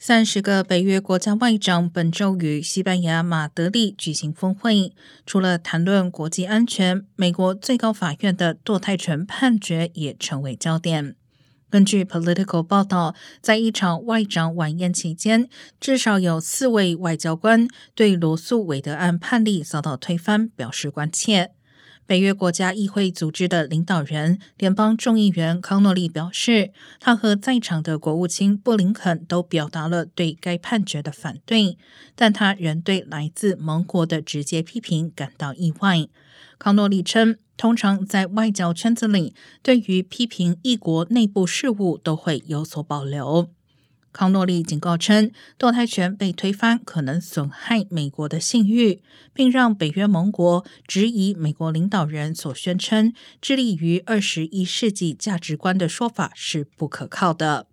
三十个北约国家外长本周与西班牙马德里举行峰会，除了谈论国际安全，美国最高法院的堕胎权判决也成为焦点。根据 Political 报道，在一场外长晚宴期间，至少有四位外交官对罗素韦德案判例遭到推翻表示关切。北约国家议会组织的领导人、联邦众议员康诺利表示，他和在场的国务卿布林肯都表达了对该判决的反对，但他仍对来自盟国的直接批评感到意外。康诺利称，通常在外交圈子里，对于批评一国内部事务都会有所保留。康诺利警告称，堕胎权被推翻可能损害美国的信誉，并让北约盟国质疑美国领导人所宣称致力于二十一世纪价值观的说法是不可靠的。